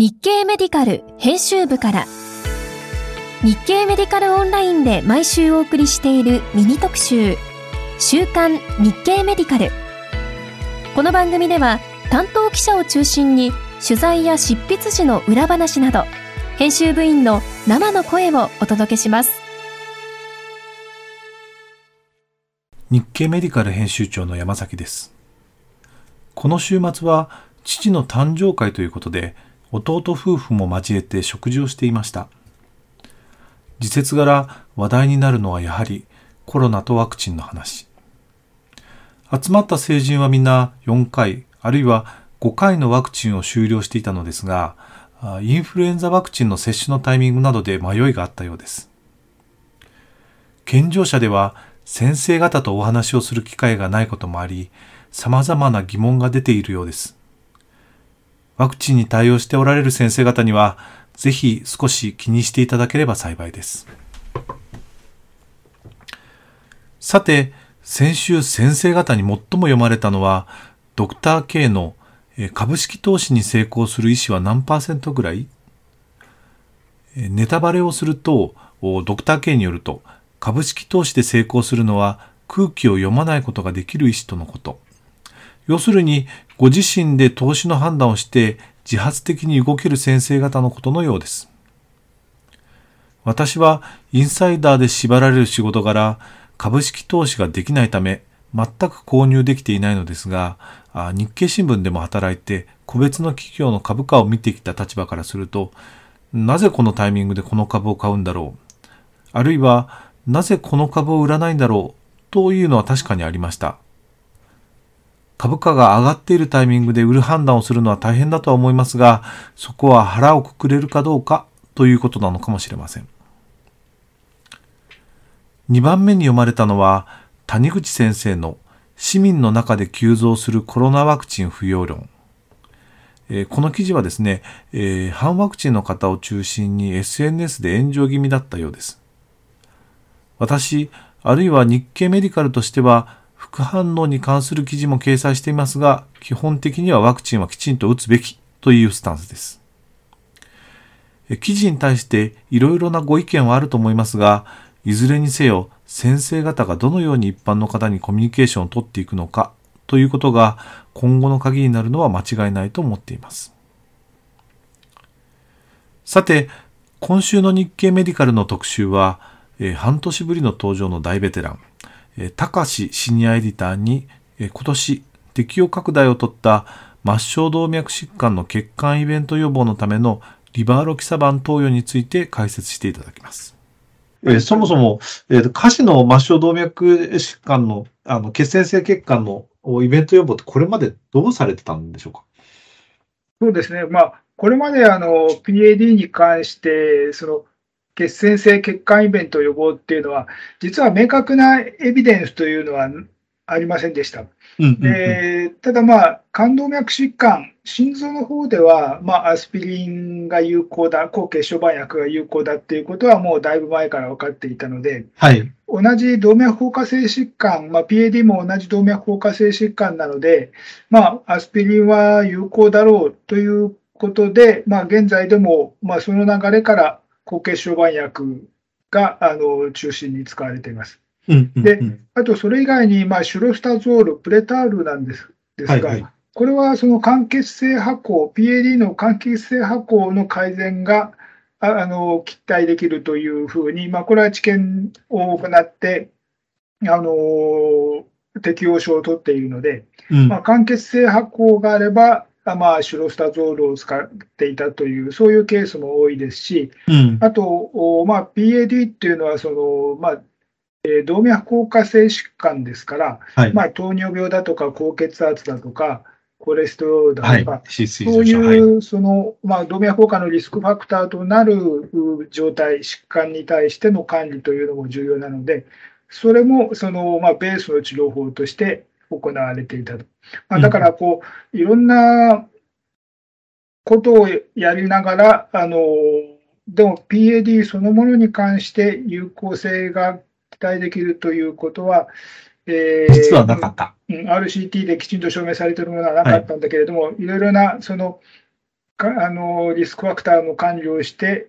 日経メディカル編集部から。日経メディカルオンラインで毎週お送りしているミニ特集。週刊日経メディカル。この番組では担当記者を中心に取材や執筆時の裏話など編集部員の生の声をお届けします。日経メディカル編集長の山崎です。この週末は父の誕生会ということで弟夫婦も交えて食事をしていました。時節柄話題になるのはやはりコロナとワクチンの話。集まった成人はみんな4回あるいは5回のワクチンを終了していたのですがインフルエンザワクチンの接種のタイミングなどで迷いがあったようです。健常者では先生方とお話をする機会がないこともあり様々な疑問が出ているようです。ワクチンに対応しておられる先生方には、ぜひ少し気にしていただければ幸いです。さて、先週先生方に最も読まれたのは、ドクター K の株式投資に成功する医師は何パーセントぐらい？ネタバレをすると、ドクター K によると、株式投資で成功するのは空気を読まないことができる医師とのこと。要するに、ご自身で投資の判断をして自発的に動ける先生方のことのようです。私はインサイダーで縛られる仕事柄、株式投資ができないため、全く購入できていないのですが、日経新聞でも働いて、個別の企業の株価を見てきた立場からすると、なぜこのタイミングでこの株を買うんだろう、あるいは、なぜこの株を売らないんだろう、というのは確かにありました。株価が上がっているタイミングで売る判断をするのは大変だとは思いますが、そこは腹をくくれるかどうかということなのかもしれません。2番目に読まれたのは、谷口先生の市民の中で急増するコロナワクチン不要論。この記事はですね、反ワクチンの方を中心に SNS で炎上気味だったようです。私、あるいは日経メディカルとしては、副反応に関する記事も掲載していますが、基本的にはワクチンはきちんと打つべきというスタンスです。記事に対していろいろなご意見はあると思いますが、いずれにせよ先生方がどのように一般の方にコミュニケーションをとっていくのかということが今後の鍵になるのは間違いないと思っています。さて、今週の日経メディカルの特集は、え半年ぶりの登場の大ベテラン、高志シニアエディターに今年適用拡大を取った末梢動脈疾患の血管イベント予防のためのリバーロキサバン投与について解説していただきます。えー、そもそも、えー、下肢の末梢動脈疾患のあの血栓性血管のイベント予防ってこれまでどうされてたんでしょうか？そうですね。まあ、これまであの PAD に関して、その血栓性血管イベント予防っていうのは、実は明確なエビデンスというのはありませんでした。でただ、まあ、冠動脈疾患、心臓の方では、まあ、アスピリンが有効だ、抗血小板薬が有効だっていうことは、もうだいぶ前から分かっていたので、はい、同じ動脈硬化性疾患、まあ、PAD も同じ動脈硬化性疾患なので、まあ、アスピリンは有効だろうということで、まあ、現在でも、まあ、その流れから抗血小板薬があの中心に使われています。で、あとそれ以外に、まあ、シュロスタゾール、プレタールなんですですが、はいはい、これはその間欠性発酵、PAD の間欠性発酵の改善があの期待できるというふうに、まあ、これは治験を行って、あの適用書を取っているので、うん、まあ、間欠性発酵があれば、まあ、シュロスタゾールを使っていたという、そういうケースも多いですし、うん、あと、まあ、PAD っていうのはその、まあえー、動脈硬化性疾患ですから、はい、まあ、糖尿病だとか高血圧だとか、コレステロールだとか、はい、そういうその、まあ、動脈硬化のリスクファクターとなる状態、疾患に対しての管理というのも重要なので、それもその、まあ、ベースの治療法として行われていたと。まあ、だからこう、いろんなことをやりながら、あのでも PAD そのものに関して有効性が期待できるということは、えー、実はなかった。RCT できちんと証明されているものはなかったんだけれども、はい、いろいろなそのかあのリスクファクターも管理をして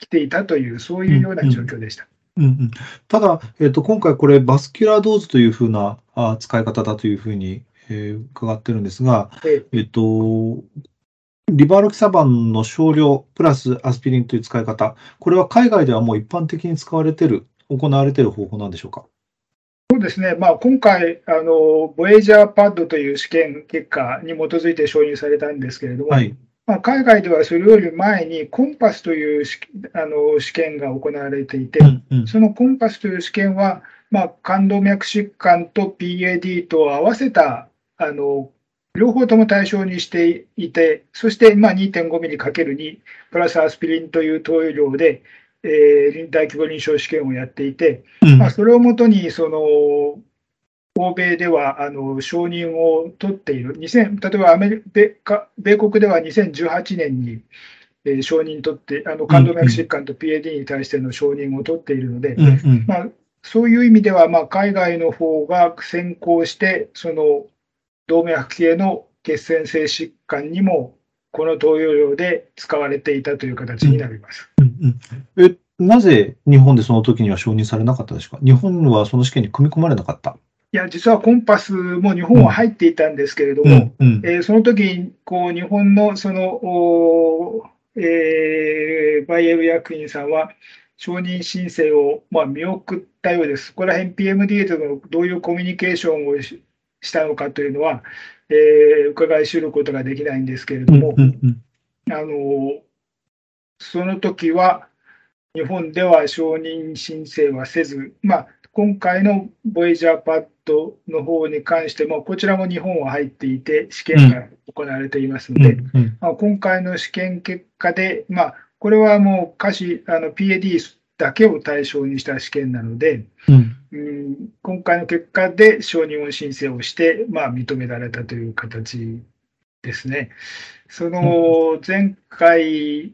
きていたという、そういうような状況でした。うんうん、ただ、えーと、今回これ、バスキュラードーズというふうなあ使い方だというふうに、えー、伺ってるんですが、ええ。ーと、リバーロキサバンの少量プラスアスピリンという使い方、これは海外ではもう一般的に使われている、行われている方法なんでしょうか？そうですね、まあ、今回あの、ボエージャーパッドという試験結果に基づいて承認されたんですけれども、はい、まあ、海外ではそれより前にコンパスというあの試験が行われていて、うんうん、そのコンパスという試験は、まあ、冠動脈疾患と PAD と合わせたあの両方とも対象にしていて、そしてまあ2.5ミリ ×2 プラスアスピリンという投与量で、えー、大規模臨床試験をやっていて、うん、まあ、それをもとにその欧米ではあの承認を取っている、2000例えばアメリカ米国では2018年に、えー、承認取って、あの冠動脈疾患と PAD に対しての承認を取っているので、うんうん、まあ、そういう意味では、まあ、海外の方が先行して、その動脈系の血栓性疾患にも、この投与量で使われていたという形になります。うんうん、えなぜ日本でその時には承認されなかったですか？日本はその試験に組み込まれなかった？いや、実はコンパスも日本は入っていたんですけれども、うんうん、えー、その時にこう日本のその、えー、バイエル薬品さんは、承認申請を、まあ、見送ったようです。ここら辺 PMDA とのどういうコミュニケーションをしたのかというのは、えー、伺い知ることができないんですけれども、うんうんうん、あのその時は日本では承認申請はせず、まあ、今回のボイジャーパッドの方に関しても、こちらも日本は入っていて、試験が行われていますので、うんうん。まあ、今回の試験結果で、まあ、これはもう歌詞、あの PAD だけを対象にした試験なので、うん、うん今回の結果で承認を申請をして、まあ、認められたという形ですね。その前回、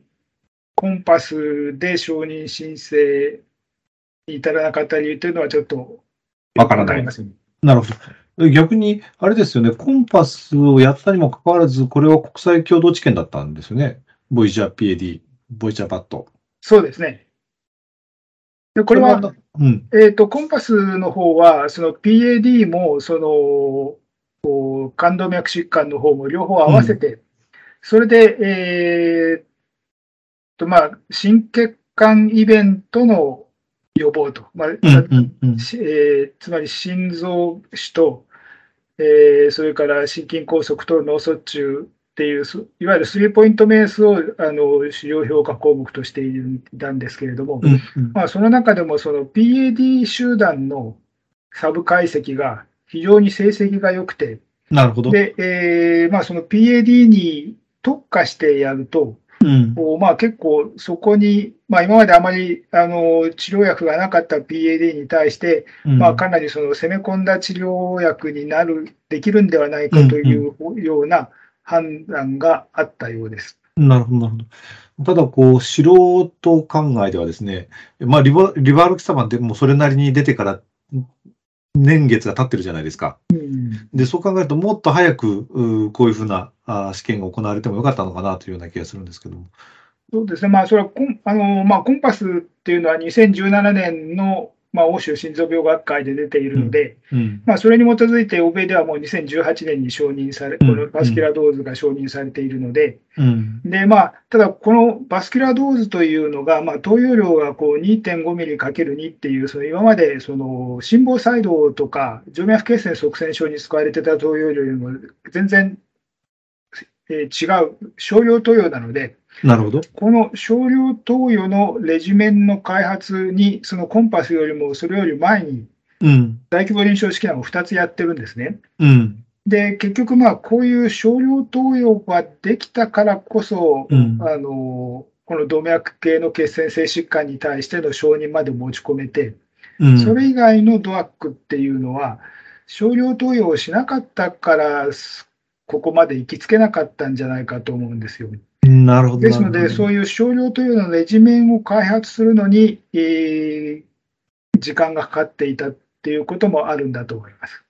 コンパスで承認申請に至らなかった理由というのはちょっとわからない。なるほど。逆に、あれですよね、コンパスをやったにもかかわらず、これは国際共同知見だったんですよね。ボイジャー PAD、ボイジャーパッド。そうですね。でこれは、うん、えっ、ー、と、コンパスの方は、その PAD も、その、こう冠動脈疾患の方も両方合わせて、うん、それで、えー、と、まあ、心血管イベントの予防と、まあえつまり心臓死と、えー、それから心筋梗塞と脳卒中っていう、いわゆるスリーポイントメースをあの主要評価項目としていたんですけれども、うんうん、まあ、その中でもその PAD 集団のサブ解析が非常に成績が良くて、なるほど。でえーまあ、その PAD に特化してやると、うん、まあ、結構そこに、まあ、今まであまりあの治療薬がなかった PAD に対して、うん、まあ、かなりその攻め込んだ治療薬になる、できるんではないかというような判断があったようです。なるほど、なるほど。ただ、こう、素人考えではですね、まあ、リバリバールキサマンでもそれなりに出てから年月が経ってるじゃないですか。うん、で、そう考えると、もっと早く、こういうふうなあ試験が行われてもよかったのかなというような気がするんですけども。そうですね、まあ、それはコンあの、まあ、コンパスっていうのは2017年のまあ、欧州心臓病学会で出ているので、うん。うん、まあ、それに基づいて欧米ではもう2018年に承認され、このバスキュラードーズが承認されているので、うん、でまあ、ただ、このバスキュラードーズというのが、まあ、投与量がこう2.5ミリ ×2 っていう、その今までその心房細動とか静脈血栓塞栓症に使われてた投与量よりも全然、えー、違う少量投与なので、なるほど。この少量投与のレジメンの開発に、そのコンパスよりもそれより前に、大規模臨床試験を2つやってるんですね。うん、で、結局、まあ、こういう少量投与ができたからこそ、うん、あのこの動脈系の血栓性疾患に対しての承認まで持ち込めて、うん、それ以外のドアックっていうのは、少量投与をしなかったから、ここまで行きつけなかったんじゃないかと思うんですよ。なるほど。ですので、そういう少量というのレジメンを開発するのに、えー、時間がかかっていたっていうこともあるんだと思います。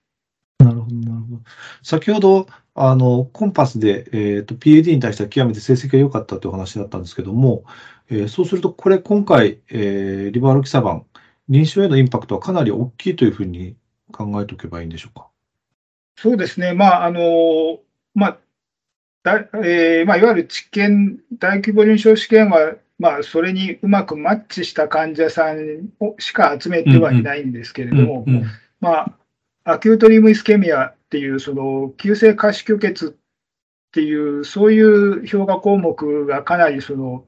なるほど、なるほど。先ほど、あの、コンパスで、えーと、PAD に対しては極めて成績が良かったという話だったんですけども、えー、そうすると、これ今回、えー、リバーロキサバン、臨床へのインパクトはかなり大きいというふうに考えておけばいいんでしょうか？そうですね。まあ、あの、まあ、だえーまあ、いわゆる治験、大規模臨床試験は、まあ、それにうまくマッチした患者さんをしか集めてはいないんですけれども、まあ、アキュートリムイスケミアっていう、その急性下肢虚血っていう、そういう評価項目がかなりその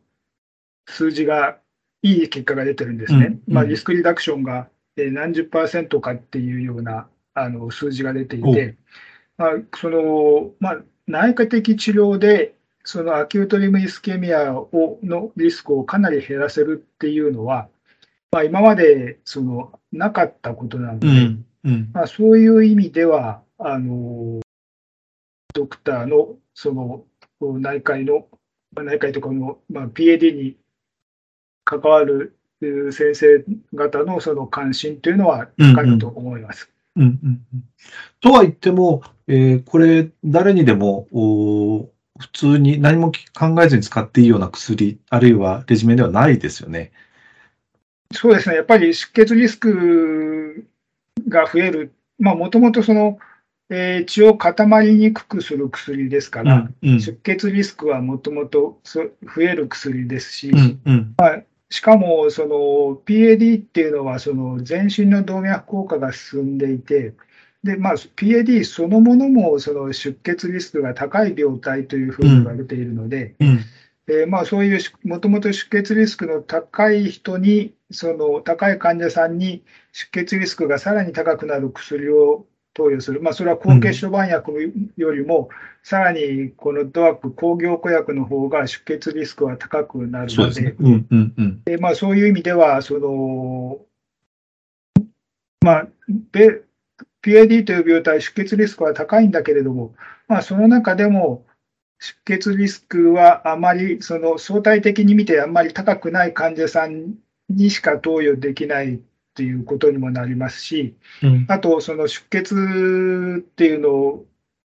数字がいい結果が出てるんですね。うんうん、まあ、リスクリダクションが何十パーセントかっていうようなあの数字が出ていて、まあそのまあ、内科的治療でそのアキュートリムイスケミアをのリスクをかなり減らせるっていうのは、まあ、今までそのなかったことなので、うんうん、まあ、そういう意味ではあのドクターのその内科医の内科医とかの、まあ、PAD に関わる先生方のその関心というのは高いと思います。うんうんうんとは言っても、えー、これ、誰にでも普通に何も考えずに使っていいような薬、あるいはレジメンではないですよね。そうですね、やっぱり出血リスクが増える、もともとその、えー、血を固まりにくくする薬ですから、うんうん、出血リスクはもともと増える薬ですし、うんうん。まあ、しかもその PAD っていうのはその全身の動脈硬化が進んでいて、でまあ、PAD そのものもその出血リスクが高い病態というふうに言われているので、うん。うん、えー、まあ、そういうもともと出血リスクの高い人に、その高い患者さんに出血リスクがさらに高くなる薬を投与する、まあ、それは高血小板薬よりも、さらにこのドアップ、抗凝固薬の方が出血リスクは高くなるので、そういう意味では、そのまあ、PAD という病態、出血リスクは高いんだけれども、まあ、その中でも出血リスクはあまり、その相対的に見てあんまり高くない患者さんにしか投与できないということにもなりますし、うん、あと、その出血っていうのを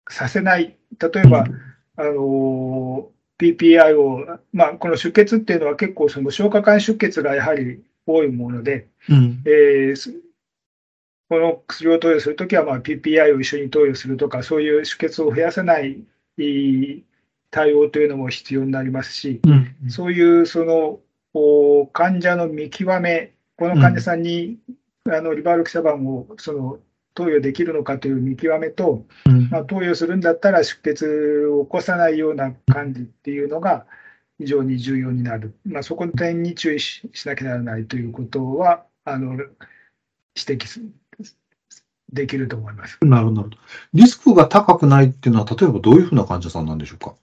させない、例えば、うん、あの PPI を、まあ、この出血っていうのは結構その消化管出血がやはり多いもので、うん、えー、この薬を投与するときは、まあ、PPI を一緒に投与するとか、そういう出血を増やさない対応というのも必要になりますし、うんうん、そういうその患者の見極め、この患者さんに、うん、あのリバールキサバンをその投与できるのかという見極めと、うん、まあ、投与するんだったら出血を起こさないような感じっていうのが非常に重要になる、まあ、そこの点に注意しなきゃならないということはあの指摘する。できると思います。なるほど。リスクが高くないっていうのは、例えばどういうふうな患者さんなんでしょうか？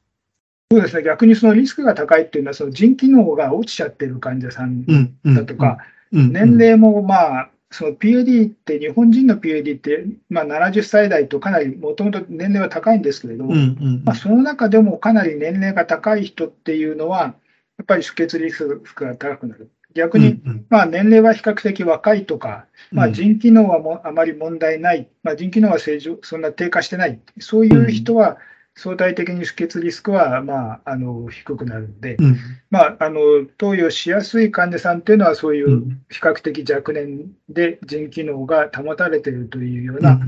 そうですね、逆にそのリスクが高いっていうのは、その腎機能が落ちちゃってる患者さんだとか、年齢もまあ、その PAD って、日本人の PAD って、まあ、70歳代とかなりもともと年齢は高いんですけれども、まあ、その中でもかなり年齢が高い人っていうのは、やっぱり出血リスクが高くなる。逆に、まあ、年齢は比較的若いとか、まあ、腎機能はもあまり問題ない、まあ、腎機能は正常そんな低下してない、そういう人は相対的に出血リスクは、まあ、あの低くなるので、うん、まあ、あの投与しやすい患者さんというのは、そういう比較的若年で腎機能が保たれているというような、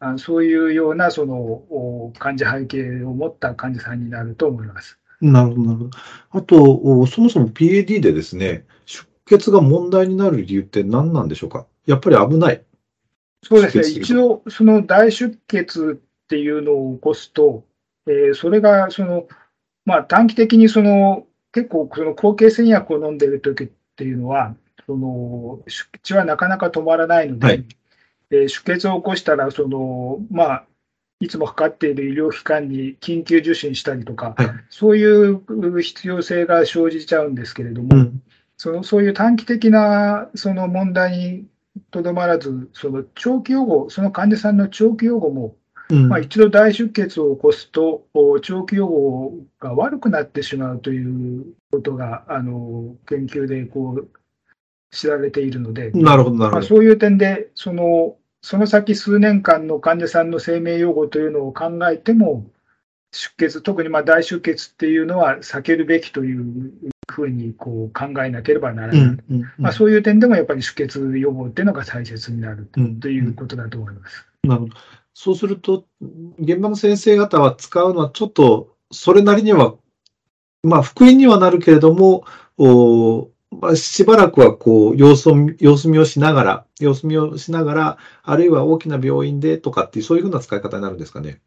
うん、そういうようなその患者背景を持った患者さんになると思います。なるほど、なるほど。あと、そもそも PAD でですね、出血が問題になる理由って何なんでしょうか？やっぱり危ない。そうですね。一度、その大出血っていうのを起こすと、えー、それが、その、まあ、短期的にその、結構、その抗形戦薬を飲んでいる時っていうのは、その、出血はなかなか止まらないので、はい、えー、出血を起こしたら、その、まあ、いつもかかっている医療機関に緊急受診したりとか、はい、そういう必要性が生じちゃうんですけれども、うん、そのそういう短期的なその問題にとどまらず、その長期予後、その患者さんの長期予後も、うん、まあ、一度大出血を起こすと、長期予後が悪くなってしまうということが、あの研究でこう知られているので、なるほどなるほど、まあ、そういう点で、そのその先数年間の患者さんの生命予後というのを考えても、出血、特にまあ大出血っていうのは避けるべきというふうにこう考えなければならない、うんうんうん、まあ、そういう点でもやっぱり出血予防っていうのが大切になるということだと思います。なるほどそうすると、現場の先生方は使うのはちょっとそれなりには、まあ、福音にはなるけれども、おまあ、しばらくはこう様子を様子見をしながら、様子見をしながら、あるいは大きな病院でとかっていう、そういうふうな使い方になるんですかね。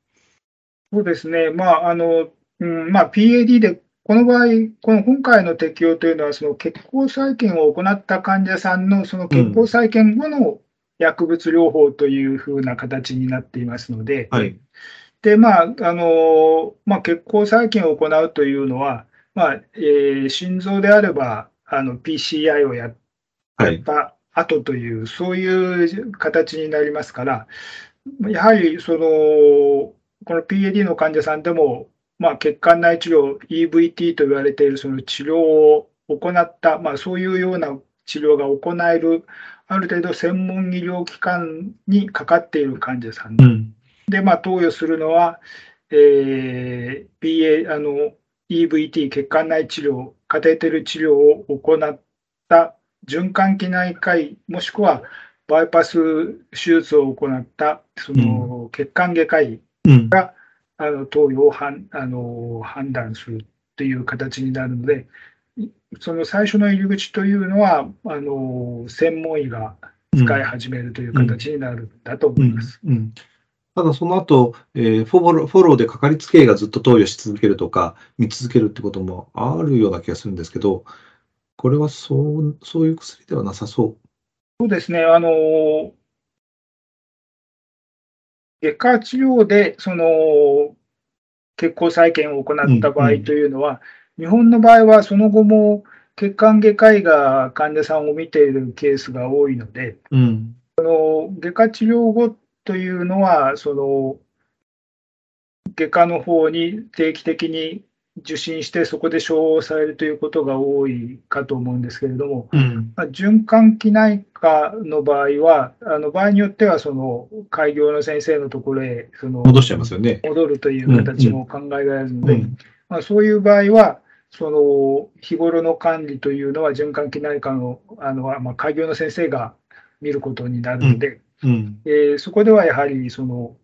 そうですね、まああのうんまあ、PAD で、この場合、この今回の適用というのは、その血行再建を行った患者さんのその血行再建後の薬物療法というふうな形になっていますので、はい、でまああのまあ、血行再建を行うというのは、まあえー、心臓であればあの PCI をやった後という、はい、そういう形になりますから、やはりそのこの PAD の患者さんでも、まあ、血管内治療、EVT と言われているその治療を行った、まあ、そういうような治療が行える、ある程度専門医療機関にかかっている患者さん、うん、で、まあ、投与するのは、えー、BA あの EVT、血管内治療、カテーテル治療を行った循環器内科医、もしくはバイパス手術を行ったその血管外科医が、うん、あの投与をはんあの判断するという形になるので、その最初の入り口というのは、あの専門医が使い始めるという形になるんだと思います。うんうんうんただその後、えー、フォロー、フォローでかかりつけ医がずっと投与し続けるとか、見続けるってこともあるような気がするんですけど、これはそう、そういう薬ではなさそう。そうですね。あの、外科治療で、その、血行再建を行った場合というのは、日本の場合はその後も血管外科医が患者さんを見ているケースが多いので、うん、その外科治療後というのは、その外科の方に定期的に受診して、そこで処方されるということが多いかと思うんですけれども、うん、まあ、循環器内科の場合は、あの場合によっては、その開業の先生のところへその戻しちゃいますよね。戻るという形も考えられるので、うん。うん、まあ、そういう場合は、その日頃の管理というのは、循環器内科のあの、まあ、開業の先生が見ることになるので、うん、えー、そこではやはりその、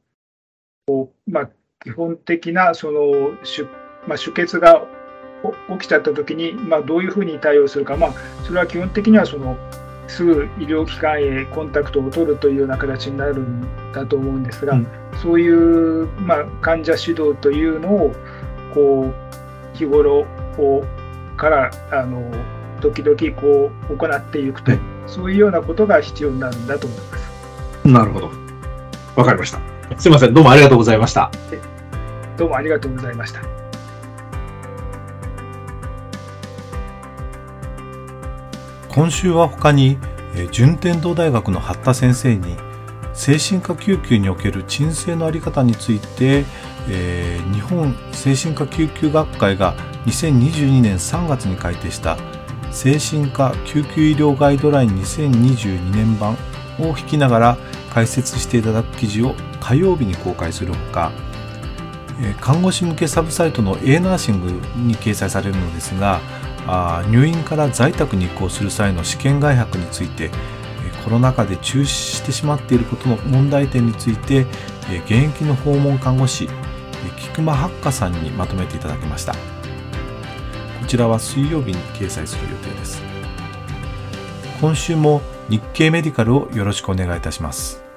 まあ、基本的なその出,、まあ、出血が起きちゃったときに、まあ、どういうふうに対応するか、まあ、それは基本的にはそのすぐ医療機関へコンタクトを取るというような形になるんだと思うんですが、うん、そういう、まあ、患者指導というのをこう日頃こうからあの時々こう行っていくと、そういうようなことが必要になるんだと思います。なるほど。わかりました。すいません。どうもありがとうございました。どうもありがとうございました。今週は他に、順天堂大学の八田先生に精神科救急における鎮静のあり方について、えー、日本精神科救急学会が2022年3月に改定した精神科救急医療ガイドライン2022年版を引きながら解説していただく記事を火曜日に公開するほか看護師向けサブサイトの A ナーシングに掲載されるのですが入院から在宅に移行する際の試験外泊についてコロナ禍で中止してしまっていることの問題点について現役の訪問看護師菊間八花さんにまとめていただきましたこちらは水曜日に掲載する予定です今週も日経メディカルをよろしくお願いいたします。